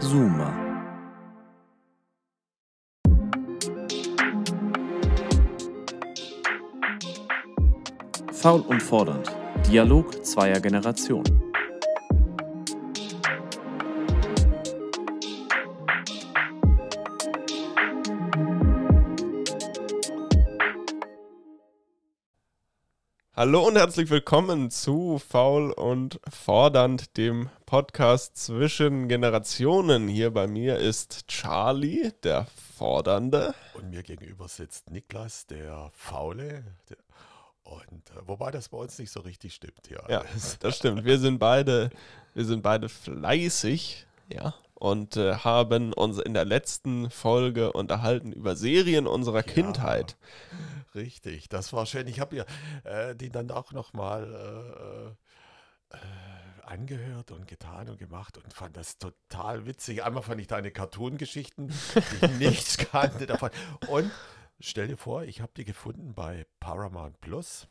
Zoomer. Faul und fordernd. Dialog zweier Generationen. Hallo und herzlich willkommen zu Faul und Fordernd, dem Podcast zwischen Generationen. Hier bei mir ist Charlie, der Fordernde. Und mir gegenüber sitzt Niklas, der Faule. Der und äh, wobei das bei uns nicht so richtig stimmt, ja. Ja, das stimmt. Wir sind beide, wir sind beide fleißig, ja, und äh, haben uns in der letzten Folge unterhalten über Serien unserer Ja. Kindheit. Richtig, das war schön. Ich habe ja äh, die dann auch nochmal äh, äh, angehört und getan und gemacht und fand das total witzig. Einmal fand ich deine Cartoon-Geschichten, die ich nichts kannte davon. Und stell dir vor, ich habe die gefunden bei Paramount Plus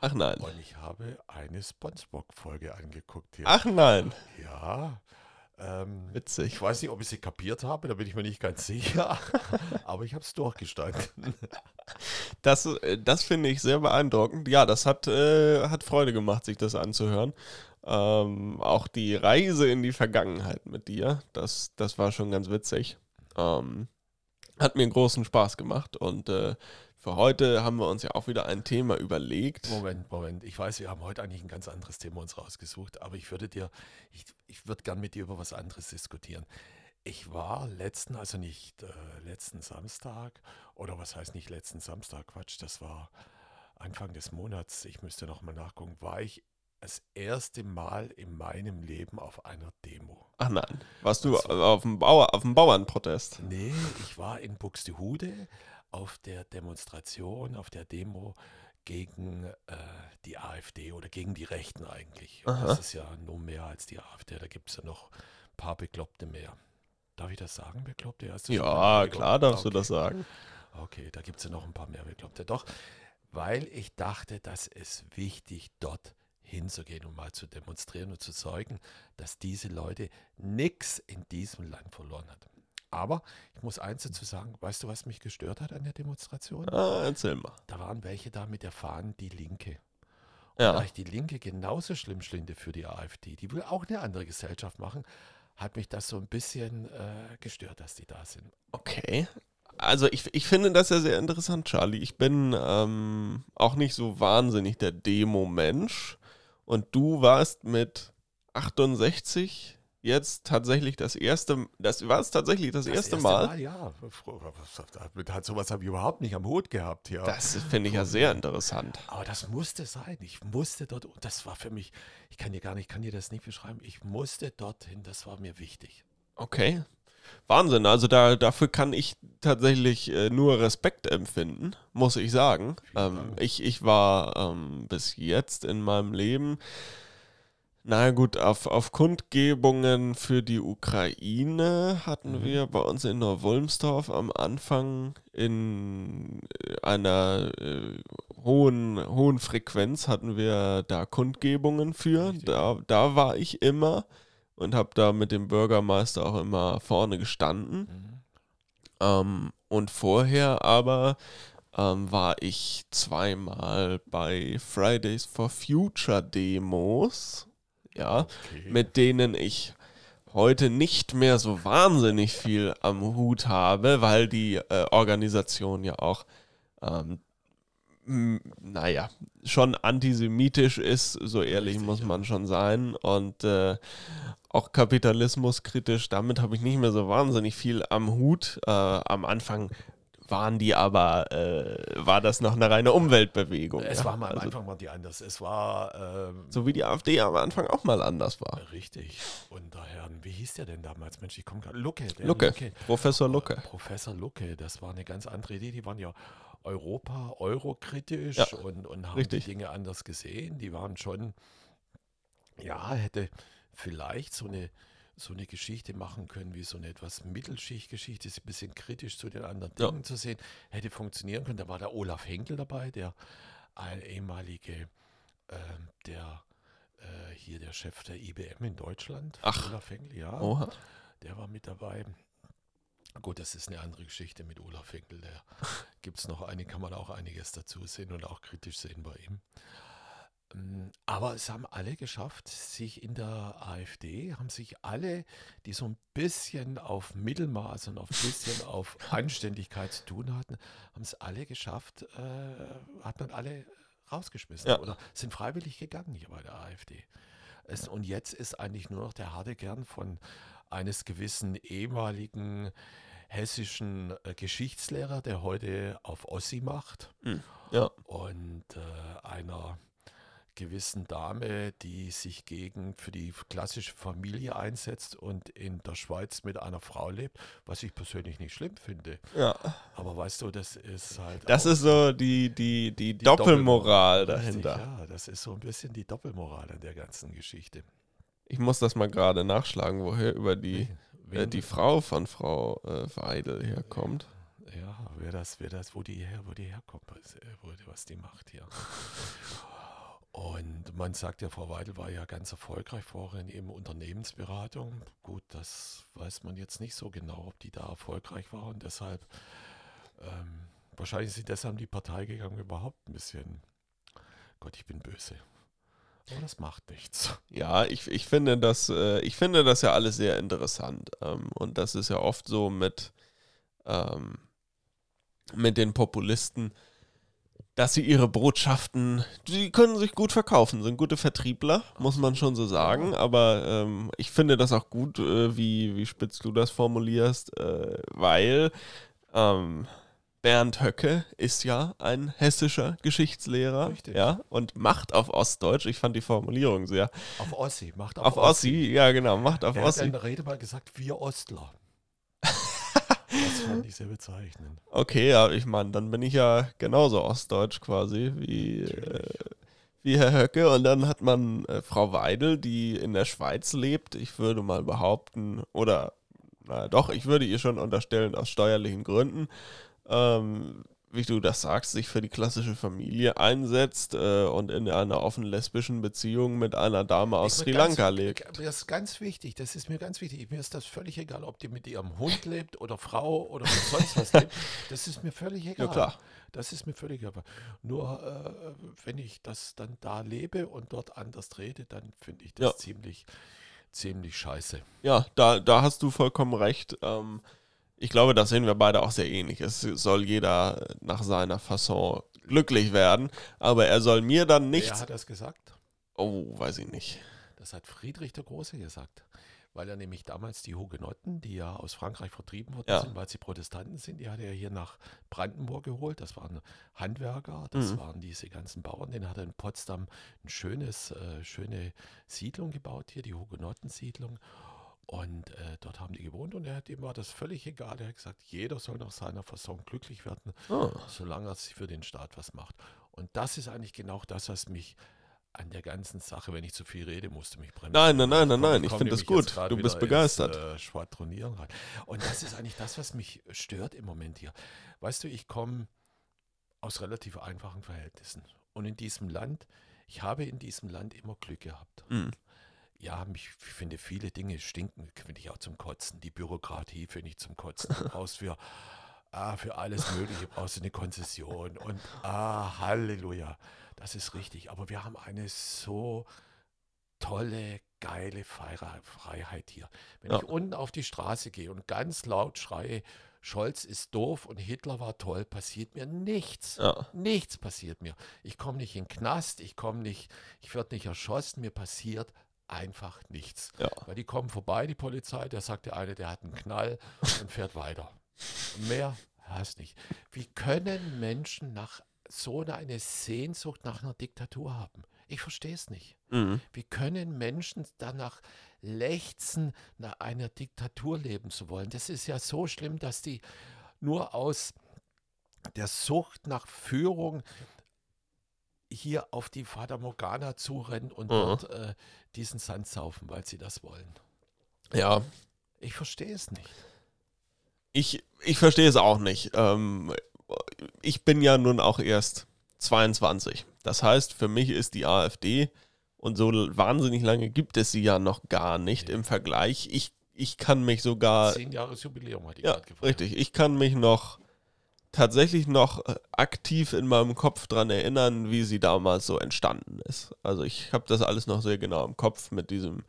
Ach nein. und ich habe eine SpongeBob-Folge angeguckt hier. Ach nein. Ja. Ähm, Witzig. Ich weiß nicht, ob ich sie kapiert habe, da bin ich mir nicht ganz sicher. Aber ich habe es durchgestanden. Das, äh, das finde ich sehr beeindruckend. Ja, das hat, äh, hat Freude gemacht, sich das anzuhören. Ähm, auch die Reise in die Vergangenheit mit dir, das, das war schon ganz witzig. Ähm, hat mir großen Spaß gemacht und äh, für heute haben wir uns ja auch wieder ein Thema überlegt. Moment, Moment. Ich weiß, wir haben heute eigentlich ein ganz anderes Thema uns rausgesucht, aber ich würde dir, ich, ich würde gern mit dir über was anderes diskutieren. Ich war letzten, also nicht äh, letzten Samstag, oder was heißt nicht letzten Samstag, Quatsch, das war Anfang des Monats, ich müsste nochmal nachgucken, war ich das erste Mal in meinem Leben auf einer Demo. Ach nein, warst du Das war- auf dem, Bauer, auf dem Bauernprotest? Nee, ich war in Buxtehude auf der Demonstration, auf der Demo gegen äh, die AfD oder gegen die Rechten eigentlich. Das ist ja nur mehr als die AfD, da gibt es ja noch ein paar Bekloppte mehr. Darf ich das sagen, Bekloppte? Du Ja, klar darfst du Okay. das sagen. Okay, da gibt es ja noch ein paar mehr Bekloppte. Doch, weil ich dachte, dass es wichtig dort hinzugehen und mal zu demonstrieren und zu zeugen, dass diese Leute nichts in diesem Land verloren hat. Aber ich muss eins dazu sagen, weißt du, was mich gestört hat an der Demonstration? Ah, erzähl mal. Da waren welche da mit der Fahnen Die Linke. Und Ja. da ich die Linke genauso schlimm schlinde für die AfD, die will auch eine andere Gesellschaft machen, hat mich das so ein bisschen äh, gestört, dass die da sind. Okay. Also ich, ich finde das ja sehr interessant, Charlie. Ich bin ähm, auch nicht so wahnsinnig der Demo-Mensch. Und du warst mit 68 jetzt tatsächlich das erste, das war es tatsächlich das, erste, Mal. Ja, damit hat sowas habe ich überhaupt nicht am Hut gehabt hier. Das finde ich ja sehr interessant. Aber das musste sein. Ich musste dort, und das war für mich, ich kann dir gar nicht, ich kann dir das nicht beschreiben. Ich musste dorthin, das war mir wichtig. Okay. Wahnsinn. Also da, dafür kann ich tatsächlich äh, nur Respekt empfinden, muss ich sagen. Ähm, ich, ich war ähm, bis jetzt in meinem Leben, na gut, auf, auf Kundgebungen für die Ukraine hatten Mhm. wir bei uns in Neuwolmsdorf am Anfang in äh, einer äh, hohen, hohen Frequenz hatten wir da Kundgebungen für. Richtig. Da, da war ich immer und habe da mit dem Bürgermeister auch immer vorne gestanden. Mhm. Ähm, und vorher aber ähm, war ich zweimal bei Fridays for Future Demos, ja, Okay. mit denen ich heute nicht mehr so wahnsinnig viel am Hut habe, weil die äh, Organisation ja auch, ähm, naja, schon antisemitisch ist, so ehrlich Richtig, muss ja. man schon sein. Und äh, auch kapitalismuskritisch, damit habe ich nicht mehr so wahnsinnig viel am Hut. Äh, am Anfang waren die aber, äh, war das noch eine reine Umweltbewegung. es ja. war mal am Also, Anfang mal die anders. Es war ähm, so wie die AfD am Anfang auch mal anders war. richtig. Und daher, wie hieß der denn damals? Mensch, ich komme gerade. Lucke. der Lucke, Professor Lucke. Professor Lucke, das war eine ganz andere Idee. Die waren ja Europa, Euro-kritisch Ja, und, und haben richtig. die Dinge anders gesehen. Die waren schon, ja, hätte vielleicht so eine, so eine Geschichte machen können, wie so eine etwas Mittelschicht-Geschichte, ist ein bisschen kritisch zu den anderen Ja. Dingen zu sehen, hätte funktionieren können. Da war der Olaf Henkel dabei, der ein ehemalige, ähm, der äh, hier der Chef der IBM in Deutschland, Ach. Olaf Henkel, ja. Oha. der war mit dabei. Gut, das ist eine andere Geschichte mit Olaf Henkel. Da gibt es noch eine, kann man auch einiges dazu sehen und auch kritisch sehen bei ihm. Ähm, aber es haben alle geschafft, sich in der AfD, haben sich alle, die so ein bisschen auf Mittelmaß und auf ein bisschen auf Anständigkeit zu tun hatten, haben es alle geschafft, äh, hat man alle rausgeschmissen Ja. oder sind freiwillig gegangen hier bei der AfD. Es, und jetzt ist eigentlich nur noch der harte Kern von eines gewissen ehemaligen hessischen äh, Geschichtslehrer, der heute auf Ossi macht Ja. und äh, einer gewissen Dame, die sich gegen für die klassische Familie einsetzt und in der Schweiz mit einer Frau lebt, was ich persönlich nicht schlimm finde. Ja. Aber weißt du, das ist halt. Das ist so die, die, die, die Doppelmoral Richtig, dahinter. Ja, das ist so ein bisschen die Doppelmoral an der ganzen Geschichte. Ich muss das mal gerade nachschlagen, woher über die, äh, die Frau von Frau äh, Weidel herkommt. Ja, wer das, wer das, wo die her, wo die herkommt, was, äh, was die macht hier. Und man sagt ja, Frau Weidel war ja ganz erfolgreich vorhin in Unternehmensberatung. Gut, das weiß man jetzt nicht so genau, ob die da erfolgreich war und deshalb, ähm, wahrscheinlich sie deshalb die Partei gegangen, überhaupt ein bisschen, Gott, ich bin böse. Aber das macht nichts. Ja, ich, ich finde das, äh, ich finde das ja alles sehr interessant. Ähm, und das ist ja oft so mit, ähm, mit den Populisten, dass sie ihre Botschaften, die können sich gut verkaufen, sind gute Vertriebler, muss man schon so sagen. Aber ähm, ich finde das auch gut, äh, wie, wie spitz du das formulierst, äh, weil ähm, Bernd Höcke ist ja ein hessischer Geschichtslehrer, Richtig. ja, und macht auf Ostdeutsch. Ich fand die Formulierung sehr. Auf Ossi, macht auf, Auf Ossi, ja genau, macht auf Er hat in Ossi. der Rede mal gesagt, wir Ostler. das fand ich sehr bezeichnend. Okay, ja, ich meine, dann bin ich ja genauso Ostdeutsch quasi wie, äh, wie Herr Höcke. Und dann hat man äh, Frau Weidel, die in der Schweiz lebt. Ich würde mal behaupten, oder naja, doch, ich würde ihr schon unterstellen, aus steuerlichen Gründen, ähm, wie du das sagst, sich für die klassische Familie einsetzt äh, und in einer offen lesbischen Beziehung mit einer Dame aus Sri ganz- Lanka lebt. Das ist ganz wichtig, das ist mir ganz wichtig. Mir ist das völlig egal, ob die mit ihrem Hund lebt oder Frau oder sonst was lebt. Das ist mir völlig egal. Ja, klar. Das ist mir völlig egal. Nur äh, wenn ich das dann da lebe und dort anders rede, dann finde ich das Ja. ziemlich, ziemlich scheiße. Ja, da, da hast du vollkommen recht. Ähm, ich glaube, das sehen wir beide auch sehr ähnlich. Es soll jeder nach seiner Fasson glücklich werden, aber er soll mir dann Wer nicht. hat das gesagt? Oh, weiß ich nicht. Das hat Friedrich der Große gesagt. Weil er nämlich damals die Hugenotten, die ja aus Frankreich vertrieben worden Ja. sind, weil sie Protestanten sind, die hat er hier nach Brandenburg geholt. Das waren Handwerker, das Mhm. waren diese ganzen Bauern. Den hat er in Potsdam eine schönes, äh, schöne Siedlung gebaut, hier die Hugenotten-Siedlung. Und äh, dort haben die gewohnt und er hat, ihm war das völlig egal. Er hat gesagt, jeder soll nach seiner Fasson glücklich werden, Oh. solange er sich für den Staat was macht. Und das ist eigentlich genau das, was mich an der ganzen Sache, wenn ich zu viel rede, musste mich bremsen. Nein, nein, nein, nein, nein. Ich finde das gut. Du bist begeistert. Ins, äh, Schwadronieren rein. Und das ist eigentlich das, was mich stört im Moment hier. Weißt du, ich komme aus relativ einfachen Verhältnissen. Und in diesem Land, ich habe in diesem Land immer Glück gehabt. Mhm. Ja, mich, ich finde viele Dinge stinken, finde ich auch zum Kotzen. Die Bürokratie finde ich zum Kotzen. Du brauchst für, ah, für alles Mögliche brauchst du eine Konzession. Und ah, Halleluja, das ist richtig. Aber wir haben eine so tolle, geile Freiheit hier. Wenn Ja. ich unten auf die Straße gehe und ganz laut schreie, Scholz ist doof und Hitler war toll, passiert mir nichts. Ja. Nichts passiert mir. Ich komme nicht in den Knast, ich komme nicht, ich werde nicht erschossen, mir passiert einfach nichts. Ja. Weil die kommen vorbei, die Polizei, der sagt der eine, der hat einen Knall und fährt weiter. Mehr hast nicht. Wie können Menschen nach so einer eine Sehnsucht nach einer Diktatur haben? Ich verstehe es nicht. Mhm. Wie können Menschen danach lechzen, nach einer Diktatur leben zu wollen? Das ist ja so schlimm, dass die nur aus der Sucht nach Führung hier auf die Fata Morgana zurennen und Mhm. dort äh, diesen Sand saufen, weil sie das wollen. Ja, Ich verstehe es nicht. ich, ich verstehe es auch nicht. Ähm, ich bin ja nun auch erst 22. Das heißt, für mich ist die AfD und so wahnsinnig lange gibt es sie ja noch gar nicht im Vergleich. Ich, ich kann mich sogar. Zehn Jahres Jubiläum hat die Ja, richtig. Ich kann mich noch tatsächlich noch äh, aktiv in meinem Kopf dran erinnern, wie sie damals so entstanden ist. Also ich habe das alles noch sehr genau im Kopf mit diesem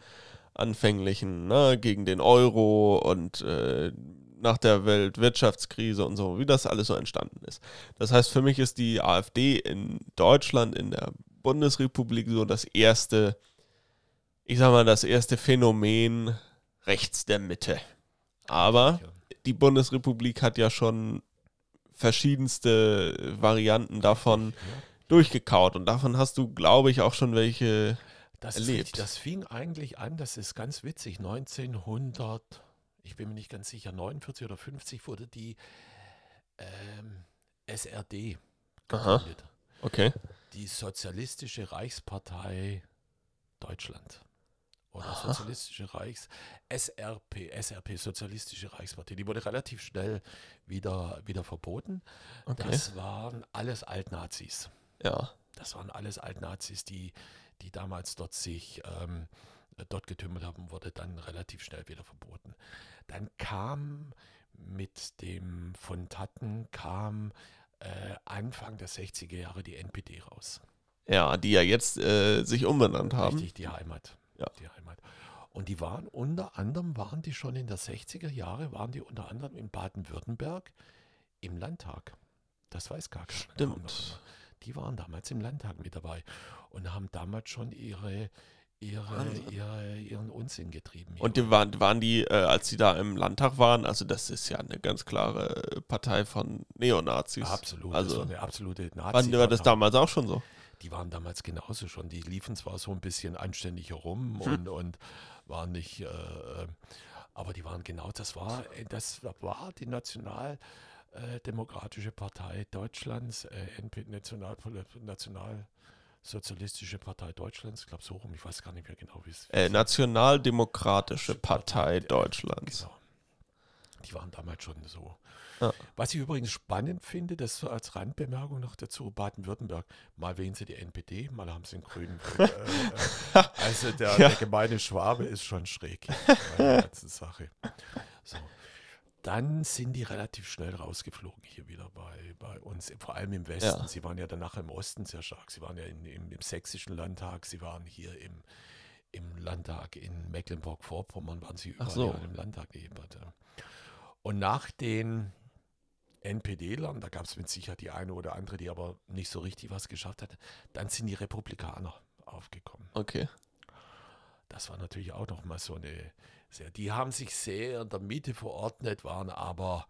anfänglichen, ne, gegen den Euro und äh, nach der Weltwirtschaftskrise und so, wie das alles so entstanden ist. Das heißt, für mich ist die AfD in Deutschland, in der Bundesrepublik so das erste, ich sag mal, das erste Phänomen rechts der Mitte. Aber die Bundesrepublik hat ja schon verschiedenste Varianten davon durchgekaut und davon hast du, glaube ich, auch schon welche. Das, erlebt. das fing eigentlich an, das ist ganz witzig, 1900, ich bin mir nicht ganz sicher, 49 oder 50 wurde die ähm, SRD Aha. gegründet. Okay. Die Sozialistische Reichspartei Deutschland. Oder Aha. Sozialistische Reichs, SRP, SRP, Sozialistische Reichspartei. Die wurde relativ schnell wieder, wieder verboten. Okay. Das waren alles Altnazis. ja. Das waren alles Altnazis, die, die damals dort sich ähm, dort getümmelt haben, wurde dann relativ schnell wieder verboten. Dann kam mit dem von Tatten kam äh, Anfang der 60er Jahre die NPD raus. Ja, die ja jetzt äh, sich umbenannt haben. Richtig, die Heimat. Ja. Die Heimat. Und die waren unter anderem, waren die schon in der 60er Jahre, waren die unter anderem in Baden-Württemberg im Landtag. Das weiß gar keiner. Stimmt. Die waren damals im Landtag mit dabei und haben damals schon ihre, ihre, ihre, ihren Unsinn getrieben. Und die waren, waren die, äh, als sie da im Landtag waren, also das ist ja eine ganz klare Partei von Neonazis. Absolut, Also, eine absolute Wann nazi war das damals auch schon so? Die waren damals genauso schon. Die liefen zwar so ein bisschen anständig herum und, und waren nicht, äh, äh, aber die waren genau, das war, äh, das war die Nationaldemokratische Partei Deutschlands, äh, NP, National, Nationalsozialistische Partei Deutschlands, ich glaube so rum, ich weiß gar nicht mehr genau, wie es Äh, Nationaldemokratische Partei äh, Deutschlands. Genau. Die waren damals schon so. Ja. Was ich übrigens spannend finde, das so als Randbemerkung noch dazu, Baden-Württemberg, mal wählen sie die NPD, mal haben sie einen Grünen. also der, Ja. der gemeine Schwabe ist schon schräg bei der ganzen Sache. So. Dann sind die relativ schnell rausgeflogen hier wieder bei, bei uns, vor allem im Westen. Ja. Sie waren ja danach im Osten sehr stark. Sie waren ja in, im, im sächsischen Landtag, sie waren hier im, im Landtag in Mecklenburg-Vorpommern, waren sie überall so. im Landtag jeweils. Und nach den NPD-Lern, da gab es mit Sicherheit die eine oder andere, die aber nicht so richtig was geschafft hat, dann sind die Republikaner aufgekommen. Okay. Das war natürlich auch noch mal so eine sehr, die haben sich sehr in der Mitte verordnet, waren aber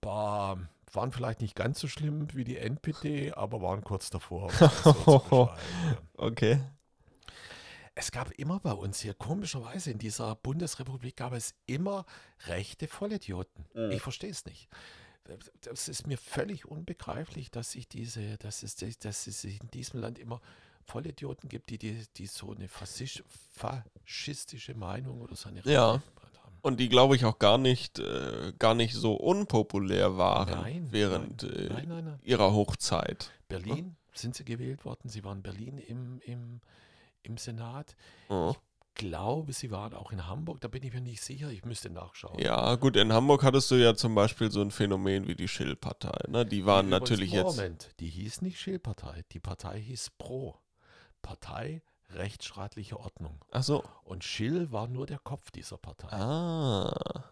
paar, waren vielleicht nicht ganz so schlimm wie die NPD, aber waren kurz davor. um so. Okay. Es gab immer bei uns hier, komischerweise in dieser Bundesrepublik gab es immer rechte Vollidioten. Mhm. Ich verstehe es nicht. Das ist mir völlig unbegreiflich, dass sich diese, dass es, dass es in diesem Land immer Vollidioten gibt, die, die, die so eine faschisch, faschistische Meinung oder so eine Ja. Richtung haben. Und die, glaube ich, auch gar nicht, äh, gar nicht so unpopulär waren Nein, während nein, äh, nein, ihrer Hochzeit. Berlin sind sie gewählt worden. Sie waren in Berlin im, im, im Senat. Oh. Glaube, sie waren auch in Hamburg. Da bin ich mir nicht sicher. Ich müsste nachschauen. Ja, gut, in Hamburg hattest du ja zum Beispiel so ein Phänomen wie die Schill-Partei. Ne? Die waren Die natürlich übrigens, jetzt. Moment, die hieß nicht Schill-Partei. Die Partei hieß Pro. Partei rechtsstaatliche Ordnung. Ach so. Und Schill war nur der Kopf dieser Partei. Ah.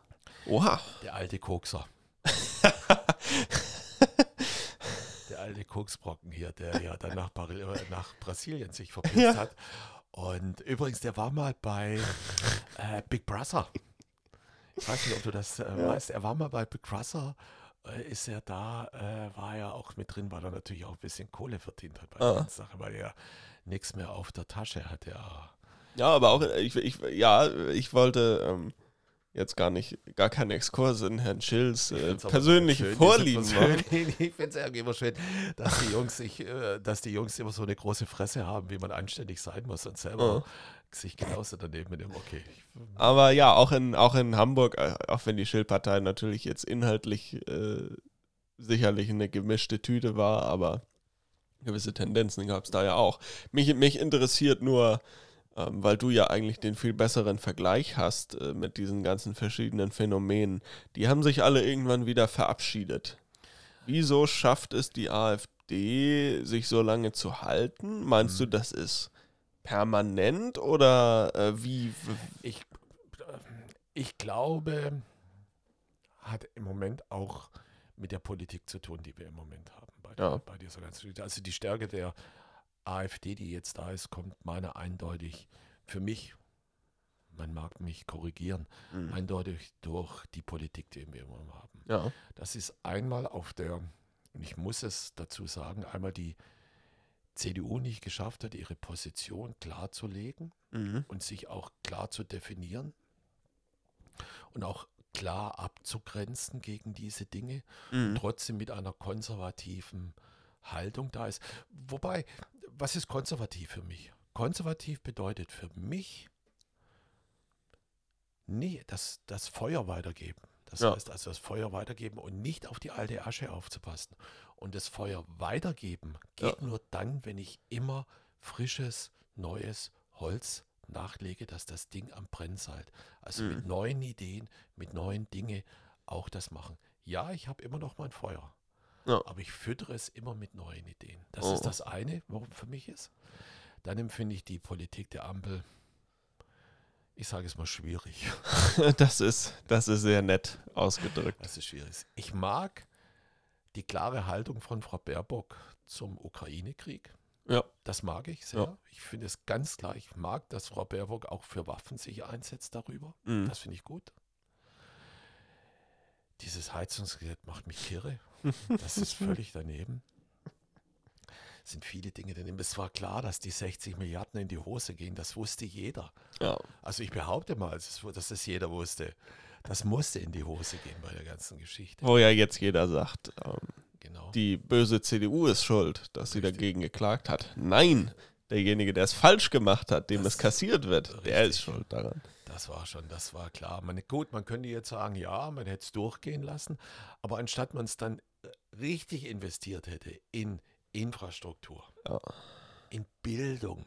Oha. Der alte Kokser. der alte Koksbrocken hier, der ja dann nach, Pari- äh, nach Brasilien sich verpisst Ja. hat. Und übrigens, der war mal bei äh, Big Brother. Ich weiß nicht, ob du das äh, weißt. Er war mal bei Big Brother. Äh, ist er da, äh, war er auch mit drin, weil er natürlich auch ein bisschen Kohle verdient hat bei Ah. der ganzen Sache, weil er nichts mehr auf der Tasche hatte. Ja. Ja, aber auch, ich, ich, ja, ich wollte ähm, jetzt gar nicht, gar keinen Exkurs in Herrn Schills äh, persönliche schön, Vorlieben machen. Ich finde es irgendwie immer schön, dass die, Jungs sich, äh, dass die Jungs immer so eine große Fresse haben, wie man anständig sein muss und selber sich genauso daneben nehmen. Okay. Aber ja, auch in, auch in Hamburg, äh, auch wenn die Schill-Partei natürlich jetzt inhaltlich äh, sicherlich eine gemischte Tüte war, aber gewisse Tendenzen gab es da ja auch. Mich, mich interessiert nur, weil du ja eigentlich den viel besseren Vergleich hast äh, mit diesen ganzen verschiedenen Phänomenen. Die haben sich alle irgendwann wieder verabschiedet. Wieso schafft es die AfD, sich so lange zu halten? Meinst mhm. du, das ist permanent oder äh, wie? Ich, ich glaube, hat im Moment auch mit der Politik zu tun, die wir im Moment haben. Bei, ja. bei dieser ganzen Also die Stärke der AfD, die jetzt da ist, kommt meiner eindeutig für mich, man mag mich korrigieren, mhm. eindeutig durch die Politik, die wir immer haben. Ja. Das ist einmal auf der, und ich muss es dazu sagen, einmal die CDU nicht geschafft hat, ihre Position klarzulegen mhm. und sich auch klar zu definieren und auch klar abzugrenzen gegen diese Dinge mhm. trotzdem mit einer konservativen Haltung da ist. Wobei, was ist konservativ für mich? Konservativ bedeutet für mich nie das, das Feuer weitergeben. Das ja. heißt also das Feuer weitergeben und nicht auf die alte Asche aufzupassen. Und das Feuer weitergeben geht ja. nur dann, wenn ich immer frisches, neues Holz nachlege, dass das Ding am Brennen seid. Also mhm. mit neuen Ideen, mit neuen Dingen auch das machen. Ja, ich habe immer noch mein Feuer. Ja. Aber ich füttere es immer mit neuen Ideen. Das oh. ist das eine, warum für mich ist. Dann empfinde ich die Politik der Ampel, ich sage es mal, schwierig. das ist, das ist sehr nett ausgedrückt. Das ist schwierig. Ich mag die klare Haltung von Frau Baerbock zum Ukraine-Krieg. Ja. Das mag ich sehr. Ja. Ich finde es ganz klar, ich mag, dass Frau Baerbock auch für Waffen sich einsetzt darüber. Mhm. Das finde ich gut. Dieses Heizungsgesetz macht mich kirre. Das ist völlig daneben. Es sind viele Dinge daneben. Es war klar, dass die 60 Milliarden in die Hose gehen. Das wusste jeder. Ja. Also ich behaupte mal, dass das jeder wusste. Das musste in die Hose gehen bei der ganzen Geschichte. Wo ja jetzt jeder sagt, ähm, genau. die böse CDU ist schuld, dass Richtig. sie dagegen geklagt hat. Nein, derjenige, der es falsch gemacht hat, dem das es kassiert wird, richtig. der ist schuld daran. Das war schon, das war klar. Man, gut, man könnte jetzt sagen, ja, man hätte es durchgehen lassen, aber anstatt man es dann richtig investiert hätte in Infrastruktur, ja. in Bildung,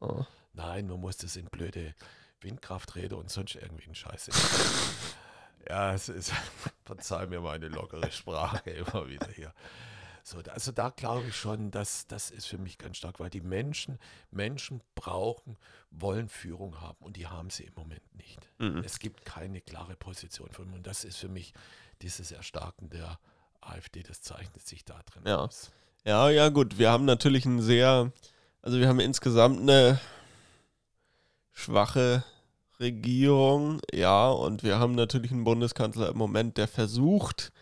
ja. nein, man musste es in blöde Windkrafträder und sonst irgendwie in Scheiße. ja, es ist, verzeih mir meine lockere Sprache immer wieder hier. So, also da glaube ich schon, dass das ist für mich ganz stark, weil die Menschen, Menschen brauchen, wollen Führung haben und die haben sie im Moment nicht. Mhm. Es gibt keine klare Position von und das ist für mich dieses Erstarken der AfD, das zeichnet sich da drin ja. aus. Ja, ja, gut, wir haben natürlich ein sehr, also wir haben insgesamt eine schwache Regierung, ja, und wir haben natürlich einen Bundeskanzler im Moment, der versucht,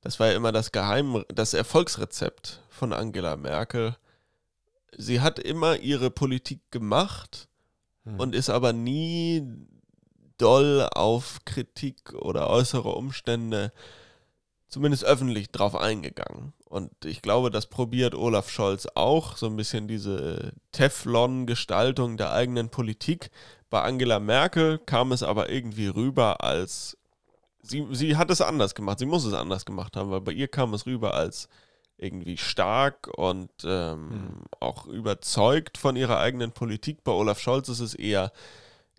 das war ja immer das Geheim, das Erfolgsrezept von Angela Merkel. Sie hat immer ihre Politik gemacht hm. und ist aber nie doll auf Kritik oder äußere Umstände, zumindest öffentlich, drauf eingegangen. Und ich glaube, das probiert Olaf Scholz auch, so ein bisschen diese Teflon-Gestaltung der eigenen Politik. Bei Angela Merkel kam es aber irgendwie rüber als sie, sie hat es anders gemacht. Sie muss es anders gemacht haben, weil bei ihr kam es rüber als irgendwie stark und ähm, mhm. auch überzeugt von ihrer eigenen Politik. Bei Olaf Scholz ist es eher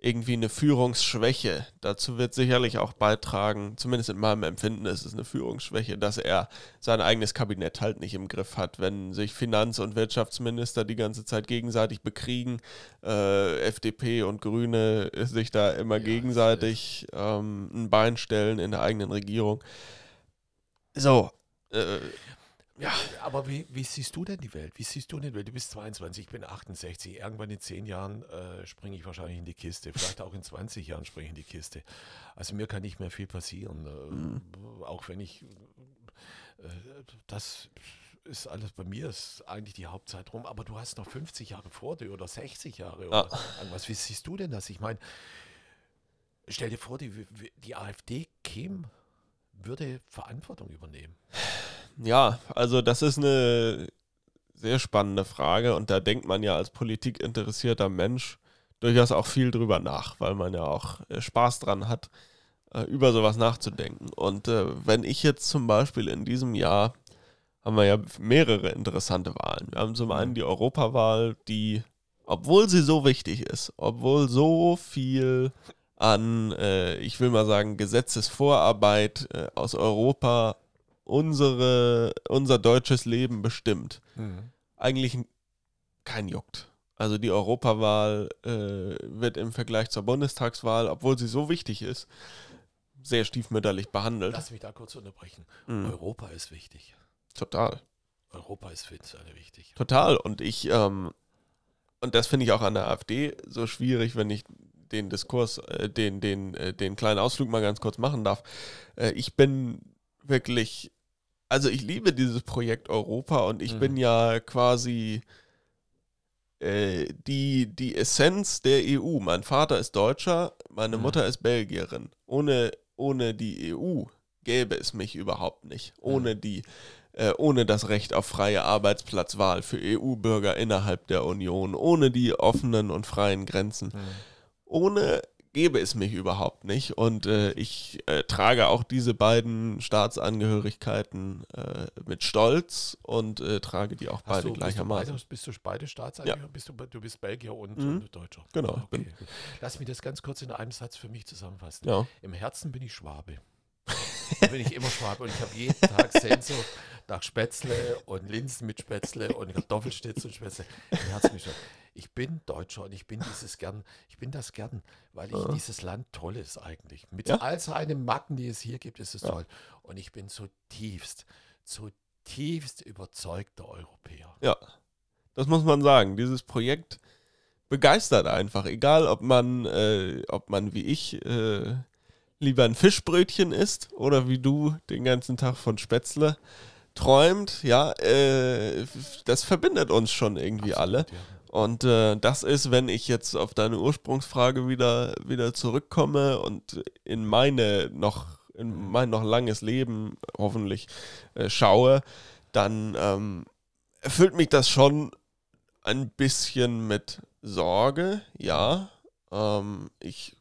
irgendwie eine Führungsschwäche. Dazu wird sicherlich auch beitragen, zumindest in meinem Empfinden ist es eine Führungsschwäche, dass er sein eigenes Kabinett halt nicht im Griff hat. Wenn sich Finanz- und Wirtschaftsminister die ganze Zeit gegenseitig bekriegen, äh, FDP und Grüne sich da immer ja, gegenseitig ähm, ein Bein stellen in der eigenen Regierung. So, äh, ja, aber wie, wie, siehst du denn die Welt? Wie siehst du denn die Welt? Du bist 22, ich bin 68. Irgendwann in 10 Jahren äh, springe ich wahrscheinlich in die Kiste. Vielleicht auch in 20 Jahren springe ich in die Kiste. Also mir kann nicht mehr viel passieren. Äh, mhm. Auch wenn ich, äh, das ist alles bei mir, ist eigentlich die Hauptzeit rum. Aber du hast noch 50 Jahre vor dir oder 60 Jahre. Oder ah. was, wie siehst du denn das? Ich meine, stell dir vor, die, die AfD käme, würde Verantwortung übernehmen. Ja, also das ist eine sehr spannende Frage und da denkt man ja als politikinteressierter Mensch durchaus auch viel drüber nach, weil man ja auch äh, Spaß dran hat, äh, über sowas nachzudenken. Und äh, wenn ich jetzt zum Beispiel in diesem Jahr haben wir ja mehrere interessante Wahlen. Wir haben zum einen die Europawahl, die obwohl sie so wichtig ist, obwohl so viel an, äh, ich will mal sagen, Gesetzesvorarbeit äh, aus Europa unsere, unser deutsches Leben bestimmt, Mhm. eigentlich kein juckt. Also die Europawahl äh, wird im Vergleich zur Bundestagswahl, obwohl sie so wichtig ist, sehr stiefmütterlich behandelt. Lass mich da kurz unterbrechen. Mhm. Europa ist wichtig. Total. Europa ist für uns alle wichtig. Total. Und ich, ähm, und das finde ich auch an der AfD so schwierig, wenn ich den Diskurs, äh, den, den, äh, den kleinen Ausflug mal ganz kurz machen darf. Äh, ich bin wirklich, also ich liebe dieses Projekt Europa und ich Mhm. bin ja quasi äh, die, die Essenz der EU. Mein Vater ist Deutscher, meine Mhm. Mutter ist Belgierin. Ohne, ohne die EU gäbe es mich überhaupt nicht. Ohne die äh, ohne das Recht auf freie Arbeitsplatzwahl für EU-Bürger innerhalb der Union, ohne die offenen und freien Grenzen. Ohne gäbe es mich überhaupt nicht. Und äh, ich äh, trage auch diese beiden Staatsangehörigkeiten äh, mit Stolz und äh, trage die auch Hast beide du, bist, du gleichermaßen. beide, bist du beide Staatsangehöriger? Bist du, du bist Belgier und, Mhm. und Deutscher? Genau, Okay. Lass mich das ganz kurz in einem Satz für mich zusammenfassen. Ja. Im Herzen bin ich Schwabe. Bin ich immer Schwabe und ich habe jeden Tag Sehnsucht nach Spätzle und Linsen mit Spätzle und Kartoffelstitz und Spätzle. Ich bin Deutscher und ich bin dieses gern, ich bin das gern, weil ich dieses Land toll ist eigentlich. Mit Ja. all seinen Macken, die es hier gibt, ist es toll. Und ich bin zutiefst, zutiefst überzeugter Europäer. Ja, das muss man sagen. Dieses Projekt begeistert einfach. Egal, ob man, äh, ob man wie ich äh, lieber ein Fischbrötchen isst oder wie du den ganzen Tag von Spätzle träumt. Ja, äh, das verbindet uns schon irgendwie alle. Absolut, ja. Und äh, das ist, wenn ich jetzt auf deine Ursprungsfrage wieder, wieder zurückkomme und in meine noch, in mein noch langes Leben hoffentlich äh, schaue, dann ähm, erfüllt mich das schon ein bisschen mit Sorge, ja. Ähm, ich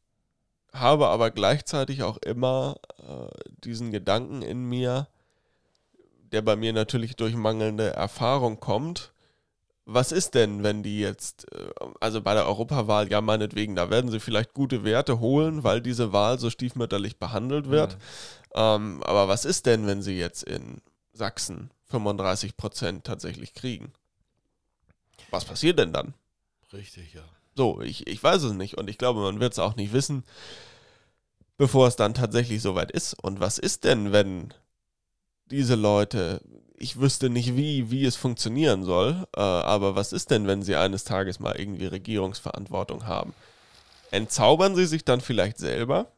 habe aber gleichzeitig auch immer äh, diesen Gedanken in mir, der bei mir natürlich durch mangelnde Erfahrung kommt. Was ist denn, wenn die jetzt, äh, also bei der Europawahl, ja meinetwegen, da werden sie vielleicht gute Werte holen, weil diese Wahl so stiefmütterlich behandelt wird. Mhm. Ähm, aber was ist denn, wenn sie jetzt in Sachsen 35 Prozent tatsächlich kriegen? Was passiert denn dann? Richtig, ja. So, ich, ich weiß es nicht und ich glaube, man wird es auch nicht wissen, bevor es dann tatsächlich soweit ist. Und was ist denn, wenn diese Leute, ich wüsste nicht wie, wie es funktionieren soll, äh, aber was ist denn, wenn sie eines Tages mal irgendwie Regierungsverantwortung haben? Entzaubern sie sich dann vielleicht selber?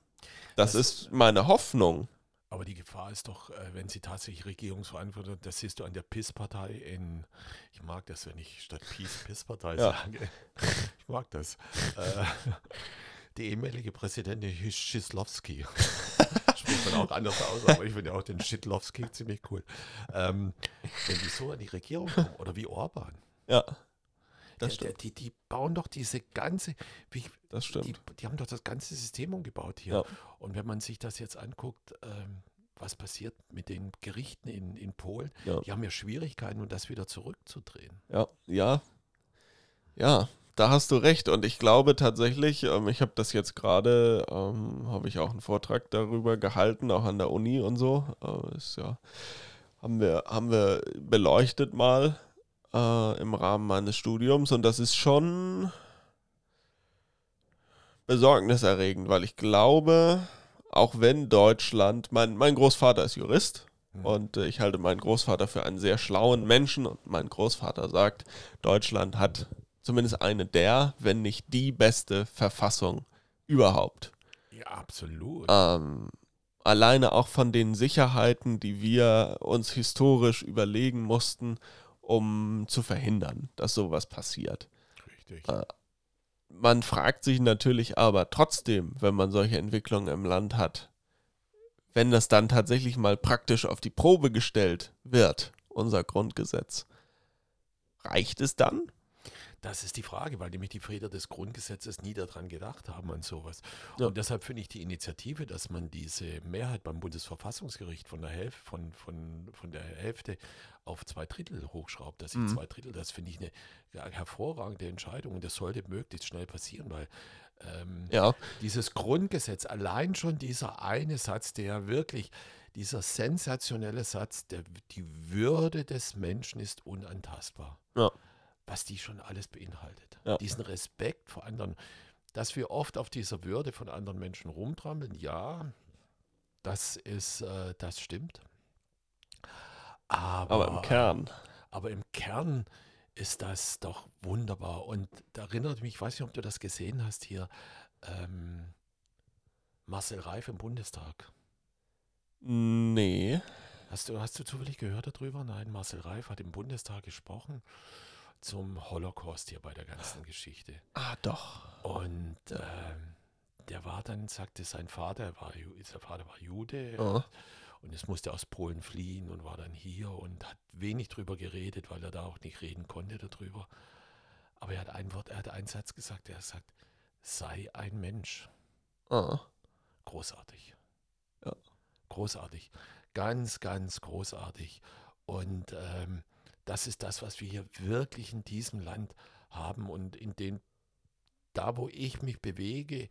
Das, Das- ist meine Hoffnung. Aber die Gefahr ist doch, äh, wenn sie tatsächlich Regierungsverantwortung, das siehst du an der PIS-Partei in, ich mag das, wenn ich statt Peace PIS-Partei Ja. sage. Ich mag das. Äh, die ehemalige Präsidentin Schislowski. Spricht man auch anders aus, aber ich finde auch den Schitlowski ziemlich cool. Ähm, wenn die so an die Regierung kommen, oder wie Orban, Ja, das der, die, die bauen doch diese ganze, wie, Das die, stimmt. die haben doch das ganze System umgebaut hier. Ja. Und wenn man sich das jetzt anguckt, ähm, was passiert mit den Gerichten in, in Polen, Ja. die haben ja Schwierigkeiten, um das wieder zurückzudrehen. Ja, ja. Ja, da hast du recht. Und ich glaube tatsächlich, ähm, ich habe das jetzt gerade, ähm, habe ich auch einen Vortrag darüber gehalten, auch an der Uni und so. Äh, ist ja, haben wir, haben wir beleuchtet mal äh, im Rahmen meines Studiums. Und das ist schon besorgniserregend, weil ich glaube, auch wenn Deutschland, mein, mein Großvater ist Jurist, Hm. und äh, ich halte meinen Großvater für einen sehr schlauen Menschen. Und mein Großvater sagt, Deutschland hat zumindest eine der, wenn nicht die beste Verfassung überhaupt. Ja, absolut. Ähm, alleine auch von den Sicherheiten, die wir uns historisch überlegen mussten, um zu verhindern, dass sowas passiert. Richtig. äh, Man fragt sich natürlich aber trotzdem, wenn man solche Entwicklungen im Land hat, wenn das dann tatsächlich mal praktisch auf die Probe gestellt wird, unser Grundgesetz, reicht es dann? Das ist die Frage, weil nämlich die Väter des Grundgesetzes nie daran gedacht haben an sowas. Ja. Und deshalb finde ich die Initiative, dass man diese Mehrheit beim Bundesverfassungsgericht von der Hälfte, von, von, von der Hälfte auf zwei Drittel hochschraubt, dass sie Mhm. zwei Drittel, das finde ich eine ja, hervorragende Entscheidung und das sollte möglichst schnell passieren, weil ähm, Ja, dieses Grundgesetz, allein schon dieser eine Satz, der wirklich, dieser sensationelle Satz, der, die Würde des Menschen ist unantastbar. Ja. Was die schon alles beinhaltet. Ja. Diesen Respekt vor anderen. Dass wir oft auf dieser Würde von anderen Menschen rumtrampeln, ja, das ist, äh, das stimmt. Aber, aber im Kern. aber im Kern ist das doch wunderbar. Und da erinnert mich, ich weiß nicht, ob du das gesehen hast hier, ähm, Marcel Reif im Bundestag. Nee. Hast du, hast du zufällig gehört darüber? Nein, Marcel Reif hat im Bundestag gesprochen zum Holocaust hier bei der ganzen Geschichte. Ah, doch. Und ähm, der war dann, sagte sein Vater, war, sein Vater war Jude Ah. und es musste aus Polen fliehen und war dann hier und hat wenig drüber geredet, weil er da auch nicht reden konnte darüber. Aber er hat ein Wort, er hat einen Satz gesagt, er hat gesagt, sei ein Mensch. Ah. Großartig. Ja. Großartig. Ganz, ganz großartig. Und ähm, das ist das, was wir hier wirklich in diesem Land haben und in den, da wo ich mich bewege,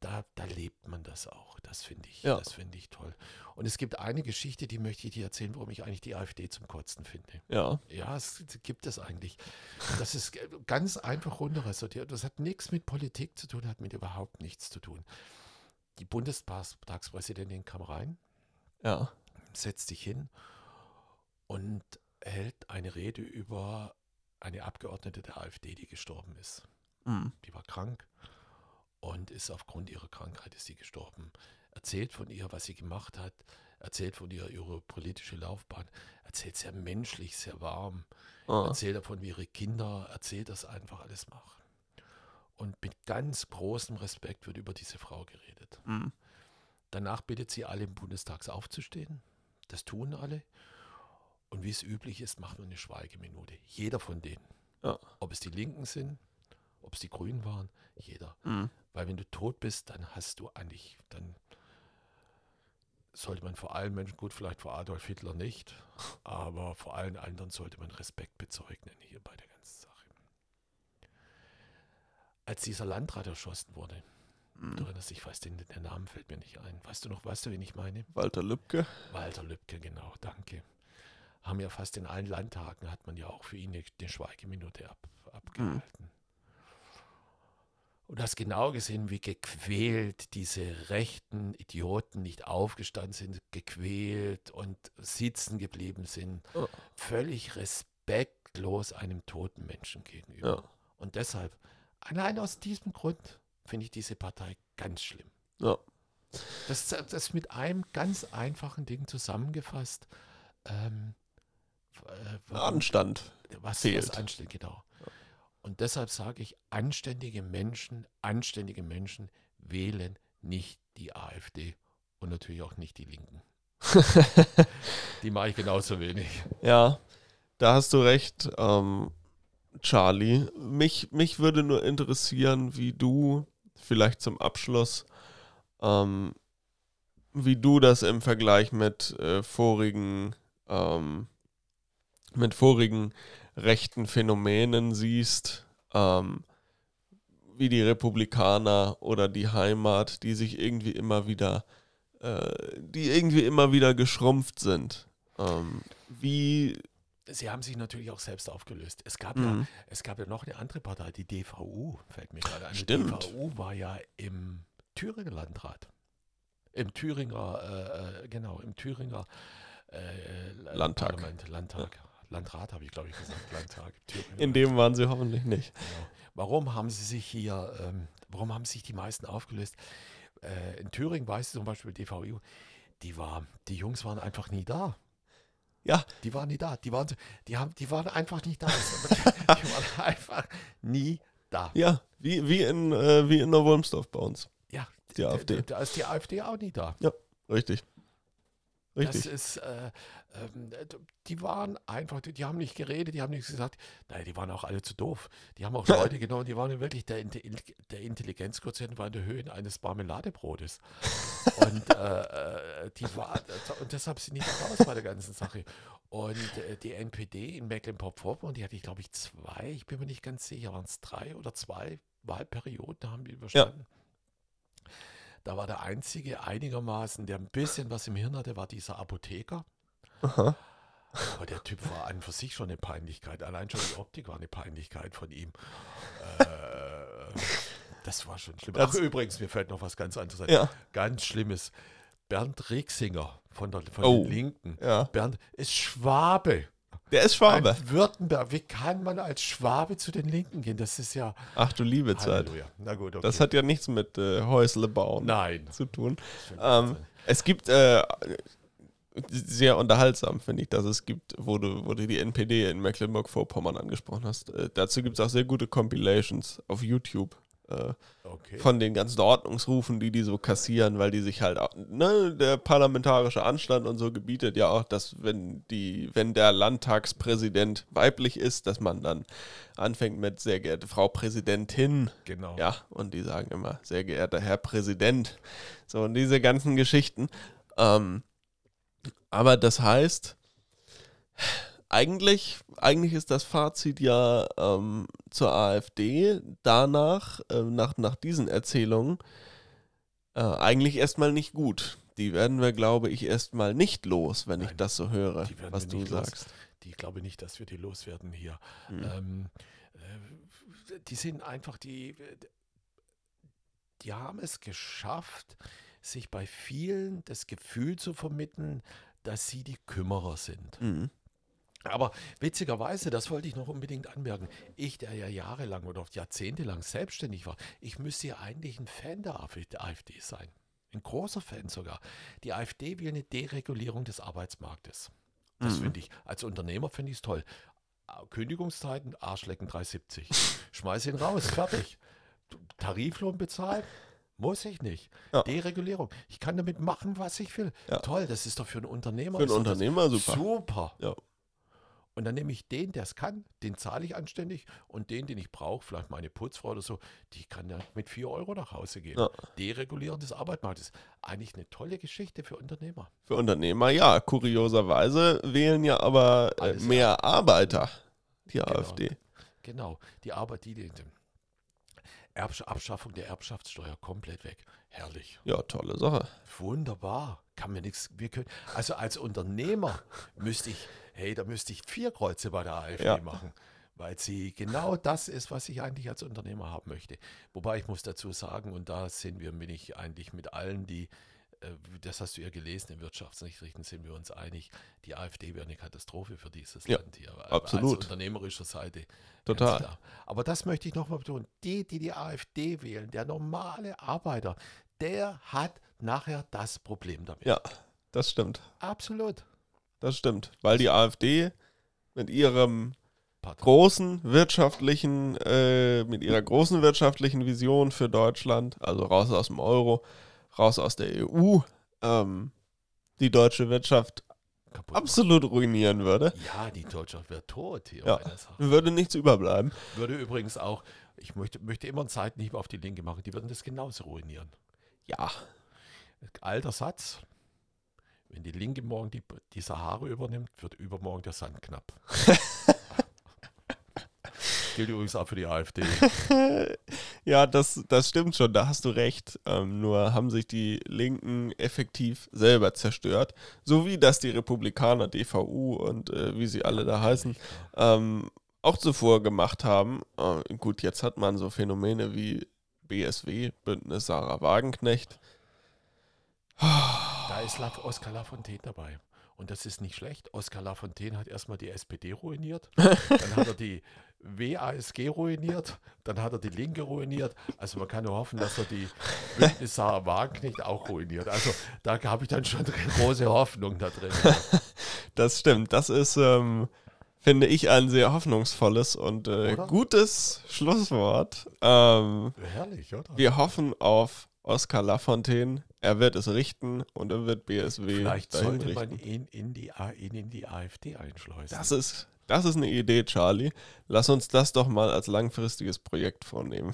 da, da lebt man das auch. Das finde ich, Ja. das finde ich toll. Und es gibt eine Geschichte, die möchte ich dir erzählen, warum ich eigentlich die AfD zum Kotzen finde. Ja. Ja, es gibt es eigentlich. Das ist ganz einfach runterresortiert. Das hat nichts mit Politik zu tun, hat mit überhaupt nichts zu tun. Die Bundestagspräsidentin kam rein, Ja. setzt sich hin und hält eine Rede über eine Abgeordnete der AfD, die gestorben ist. Hm. Die war krank und ist aufgrund ihrer Krankheit ist sie gestorben. Erzählt von ihr, was sie gemacht hat, erzählt von ihr ihre politische Laufbahn, erzählt sehr menschlich, sehr warm. Ah. Erzählt davon, wie ihre Kinder, erzählt das einfach alles machen. Und mit ganz großem Respekt wird über diese Frau geredet. Hm. Danach bittet sie alle im Bundestag aufzustehen. Das tun alle. Und wie es üblich ist, macht man eine Schweigeminute. Jeder von denen. Ja. Ob es die Linken sind, ob es die Grünen waren, jeder. Hm. Weil wenn du tot bist, dann hast du eigentlich, dann sollte man vor allen Menschen, gut, vielleicht vor Adolf Hitler nicht, aber vor allen anderen sollte man Respekt bezeugen hier bei der ganzen Sache. Als dieser Landrat erschossen wurde, Hm. du erinnerst dich, ich weiß, den, der Name fällt mir nicht ein. Weißt du noch, weißt du, wen ich meine? Walter Lübcke. Walter Lübcke, genau, danke. Haben ja fast in allen Landtagen, hat man ja auch für ihn eine, eine Schweigeminute ab, abgehalten. Und hast genau gesehen, wie gequält diese rechten Idioten nicht aufgestanden sind, gequält und sitzen geblieben sind. Ja. Völlig respektlos einem toten Menschen gegenüber. Ja. Und deshalb, allein aus diesem Grund, finde ich diese Partei ganz schlimm. Ja. Das, das ist mit einem ganz einfachen Ding zusammengefasst. Ähm, äh, Anstand. was, was fehlt. anständig, genau. Und deshalb sage ich, anständige Menschen, anständige Menschen wählen nicht die AfD und natürlich auch nicht die Linken. Die mache ich genauso wenig. Ja, da hast du recht, ähm, Charlie. Mich, mich würde nur interessieren, wie du, vielleicht zum Abschluss, ähm, wie du das im Vergleich mit äh, vorigen, ähm, mit vorigen rechten Phänomenen siehst, ähm, wie die Republikaner oder die Heimat, die sich irgendwie immer wieder, äh, die irgendwie immer wieder geschrumpft sind. Ähm, wie Sie haben sich natürlich auch selbst aufgelöst. Es gab, Mhm. ja, es gab ja noch eine andere Partei, die DVU, fällt mir gerade ein. Die Stimmt. DVU war ja im Thüringer Landrat. Im Thüringer, äh, äh, genau, im Thüringer äh, Landtag. Parlament, Landtag. Landrat habe ich, glaube ich, gesagt. Landtag. Thüringer In dem waren sie hoffentlich nicht. Genau. Warum haben sie sich hier, ähm, warum haben sich die meisten aufgelöst? Äh, in Thüringen weiß ich zum Beispiel DVU, die war, die Jungs waren einfach nie da. Ja. Die waren nie da. Die waren, die haben, die waren einfach nicht da. die waren einfach nie da. Ja, wie, wie in, äh, wie in Neuwolmsdorf bei uns. Ja. Die AfD. Da ist die AfD auch nie da. Richtig. Richtig. Das ist, äh, ähm, d- die waren einfach, die, die haben nicht geredet, die haben nichts gesagt. Nein, die waren auch alle zu doof. Die haben auch Leute genommen, die waren wirklich, der, der Intelligenzquotient war in der Höhe eines Marmeladebrotes. Und, äh, äh, die war, und deshalb sind die raus bei der ganzen Sache. Und äh, die NPD in Mecklenburg-Vorpommern, die hatte ich, glaube ich, zwei, ich bin mir nicht ganz sicher, waren es drei oder zwei Wahlperioden, haben die überstanden. Da war der einzige einigermaßen, der ein bisschen was im Hirn hatte, war dieser Apotheker. Aha. Aber der Typ war an für sich schon eine Peinlichkeit. Allein schon die Optik war eine Peinlichkeit von ihm. Äh, das war schon schlimm. Ach, übrigens, mir fällt noch was ganz anderes ein. Ja. Ganz Schlimmes. Bernd Rixinger von, der, von Oh. den Linken. Ja. Bernd ist Schwabe. Der ist Schwabe. Ein Württemberg. Wie kann man als Schwabe zu den Linken gehen? Das ist ja. Ach du liebe Zeit. Na gut, okay. Das hat ja nichts mit äh, Häusle bauen Nein. zu tun. Ähm, es gibt äh, sehr unterhaltsam, finde ich, dass es gibt, wo du, wo du die NPD in Mecklenburg-Vorpommern angesprochen hast. Äh, dazu gibt es auch sehr gute Compilations auf YouTube äh, Okay. von den ganzen Ordnungsrufen, die die so kassieren, weil die sich halt, auch- ne, der parlamentarische Anstand und so gebietet ja auch, dass wenn die, wenn der Landtagspräsident weiblich ist, dass man dann anfängt mit sehr geehrte Frau Präsidentin Genau. ja, und die sagen immer, sehr geehrter Herr Präsident. So, und diese ganzen Geschichten. Ähm, aber das heißt, eigentlich, eigentlich ist das Fazit ja ähm, zur AfD danach, äh, nach, nach diesen Erzählungen, äh, eigentlich erstmal nicht gut. Die werden wir, glaube ich, erstmal nicht los, wenn ich Nein, das so höre, was du nicht los. sagst. Die ich glaube nicht, dass wir die loswerden hier. Mhm. Ähm, äh, die sind einfach die, die haben es geschafft, sich bei vielen das Gefühl zu vermitteln, dass sie die Kümmerer sind. Mhm. Aber witzigerweise, das wollte ich noch unbedingt anmerken, ich, der ja jahrelang oder jahrzehntelang selbstständig war, ich müsste ja eigentlich ein Fan der AfD sein. Ein großer Fan sogar. Die AfD will eine Deregulierung des Arbeitsmarktes. Das Mhm. finde ich, als Unternehmer finde ich es toll. Kündigungszeiten, Arschlecken 370. Schmeiß ihn raus, fertig. Tariflohn bezahlt, muss ich nicht. Ja. Deregulierung. Ich kann damit machen, was ich will. Ja. Toll, das ist doch für einen Unternehmer. Für einen Unternehmer super. Super. Ja. Und dann nehme ich den, der es kann, den zahle ich anständig und den, den ich brauche, vielleicht meine Putzfrau oder so, die kann ja mit 4 Euro nach Hause gehen. Ja. Deregulieren des Arbeitsmarktes. Eigentlich eine tolle Geschichte für Unternehmer. Für Unternehmer, ja. Kurioserweise wählen ja aber äh, mehr Arbeiter die Genau. AfD. Genau, die Arbeit, die, die Erbsch Abschaffung der Erbschaftssteuer komplett weg. Herrlich. Ja, tolle Sache. Wunderbar. Kann mir nichts. Wir können, also als Unternehmer müsste ich, hey, da müsste ich vier Kreuze bei der AfD Ja. machen. Weil sie genau das ist, was ich eigentlich als Unternehmer haben möchte. Wobei ich muss dazu sagen, und da sind wir, bin ich eigentlich mit allen, die, das hast du ja gelesen, in Wirtschaftsnachrichten sind wir uns einig, die AfD wäre eine Katastrophe für dieses Ja, Land hier. Absolut. Als unternehmerischer Seite. Total. Aber das möchte ich nochmal betonen. Die, die die AfD wählen, der normale Arbeiter, der hat nachher das Problem damit. Ja, das stimmt. Absolut. Das stimmt. Weil die AfD mit ihrem großen wirtschaftlichen, äh, mit ihrer großen wirtschaftlichen Vision für Deutschland, also raus aus dem Euro, raus aus der EU, ähm, die deutsche Wirtschaft Kaputt. absolut ruinieren würde. Ja, die Deutschaft wäre tot hier. Ja. Würde nichts überbleiben. Würde übrigens auch, ich möchte, möchte immer einen Seitenhieb auf die Linke machen, die würden das genauso ruinieren. Ja, Alter Satz. Wenn die Linke morgen die, die Sahara übernimmt, wird übermorgen der Sand knapp. Gilt übrigens auch für die AfD. ja, das, das stimmt schon, da hast du recht. Ähm, nur haben sich die Linken effektiv selber zerstört. So wie das die Republikaner, DVU und äh, wie sie alle da heißen, ähm, auch zuvor gemacht haben. Äh, gut, jetzt hat man so Phänomene wie BSW, Bündnis Sarah Wagenknecht. Da ist La Oskar Lafontaine dabei. Und das ist nicht schlecht. Oskar Lafontaine hat erstmal die SPD ruiniert, dann hat er die WASG ruiniert, dann hat er die Linke ruiniert. Also man kann nur hoffen, dass er die Bündnis Sarah Wagenknecht auch ruiniert. Also da habe ich dann schon große Hoffnung da drin. Das stimmt, das ist, ähm, finde ich, ein sehr hoffnungsvolles und äh, gutes Schlusswort. Ähm, Herrlich, oder? wir hoffen auf Oskar Lafontaine, er wird es richten und er wird BSW Vielleicht sollte man richten. ihn in die, in die AfD einschleusen. Das ist, das ist eine Idee, Charlie. Lass uns das doch mal als langfristiges Projekt vornehmen.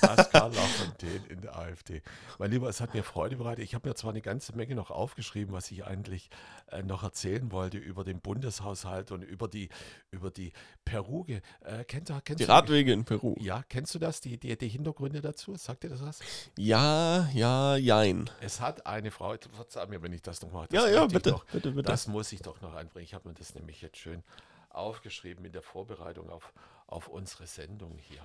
Pascal Lafontaine in der AfD. Mein Lieber, es hat mir Freude bereitet. Ich habe mir zwar eine ganze Menge noch aufgeschrieben, was ich eigentlich äh, noch erzählen wollte über den Bundeshaushalt und über die, über die Peruge. Äh, kennt, kennst Die du- Radwege in Peru. Ja, kennst du das? Die, die, die Hintergründe dazu? Sagt dir das was? Ja, ja, jein. Es hat eine Frau, verzeih mir, wenn ich das noch mache. Ja, das ja, ich bitte, Noch, bitte, bitte. Das muss ich doch noch anbringen. Ich habe mir das nämlich jetzt schön aufgeschrieben in der Vorbereitung auf, auf unsere Sendung hier.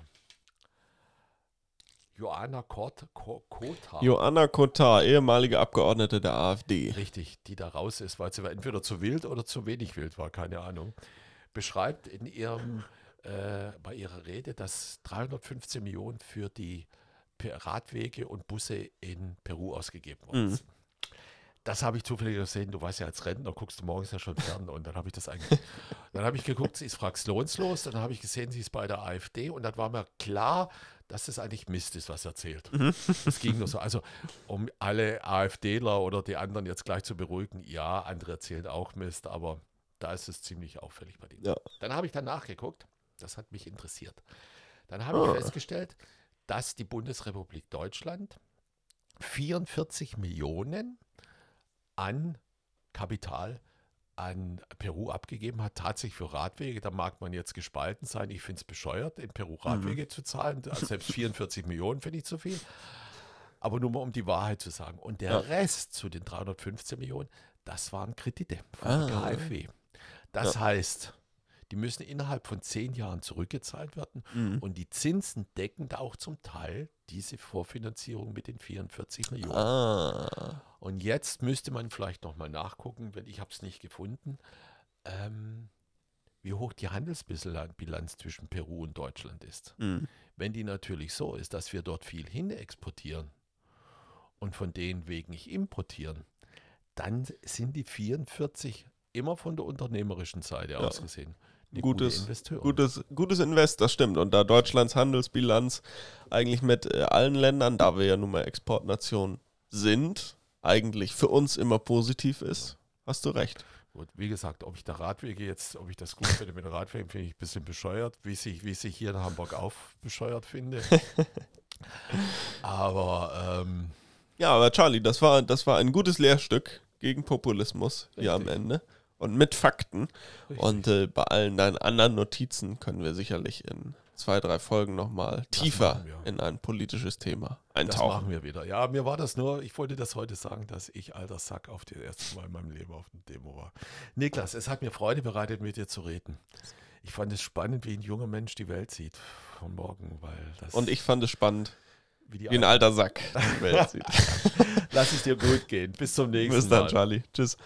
Joanna Kort, Ko- Kota. Joanna Kotar, ehemalige Abgeordnete der AfD. Richtig, die da raus ist, weil sie entweder zu wild oder zu wenig wild war, keine Ahnung, beschreibt in ihrem, äh, bei ihrer Rede, dass 315 Millionen für die Radwege und Busse in Peru ausgegeben worden Mhm. Das habe ich zufällig gesehen. Du weißt ja, als Rentner guckst du morgens ja schon fern und dann habe ich das eigentlich. dann habe ich geguckt, sie ist fraktionslos. Dann habe ich gesehen, sie ist bei der AfD und dann war mir klar, dass das eigentlich Mist ist, was er erzählt. Das ging nur so. Also, um alle AfDler oder die anderen jetzt gleich zu beruhigen, ja, andere erzählen auch Mist, aber da ist es ziemlich auffällig bei denen. Ja. Dann habe ich dann nachgeguckt, das hat mich interessiert. Dann habe Ah. ich festgestellt, dass die Bundesrepublik Deutschland 44 Millionen an Kapital an Peru abgegeben hat, tatsächlich für Radwege. Da mag man jetzt gespalten sein. Ich finde es bescheuert, in Peru Radwege zu zahlen. Also selbst 44 Millionen finde ich zu viel. Aber nur mal um die Wahrheit zu sagen. Und der Ja. Rest zu den 315 Millionen, das waren Kredite von Ah. KfW. Das heißt, die müssen innerhalb von zehn Jahren zurückgezahlt werden. Mhm. Und die Zinsen decken da auch zum Teil diese Vorfinanzierung mit den 44 Millionen. Ah. Und jetzt müsste man vielleicht nochmal nachgucken, wenn ich habe es nicht gefunden, ähm, wie hoch die Handelsbilanz zwischen Peru und Deutschland ist. Mhm. Wenn die natürlich so ist, dass wir dort viel hin exportieren und von den Wegen nicht importieren, dann sind die 44 immer von der unternehmerischen Seite Ja. aus gesehen Gutes, gute gutes, gutes Invest, das stimmt. Und da Deutschlands Handelsbilanz eigentlich mit äh, allen Ländern, da wir ja nun mal Exportnation sind, eigentlich für uns immer positiv ist, hast du recht. Gut, wie gesagt, ob ich da Radwege jetzt, ob ich das gut finde mit den Radwegen, finde ich ein bisschen bescheuert, wie ich, wie ich hier in Hamburg auch bescheuert finde. Aber ähm, Ja, aber Charlie, das war, das war ein gutes Lehrstück gegen Populismus hier am Richtig. Ende. Und mit Fakten. Richtig. Und äh, bei allen deinen anderen Notizen können wir sicherlich in zwei, drei Folgen nochmal tiefer in ein politisches Thema das eintauchen. machen wir wieder. Ja, mir war das nur, ich wollte das heute sagen, dass ich alter Sack auf das erste Mal in meinem Leben auf einer Demo war. Niklas, es hat mir Freude bereitet, mit dir zu reden. Ich fand es spannend, wie ein junger Mensch die Welt sieht von morgen, weil das Und ich fand es spannend, wie die wie ein alter Sack die Welt sieht. Lass es dir gut gehen. Bis zum nächsten Bis dann, Mal. Charlie. Tschüss.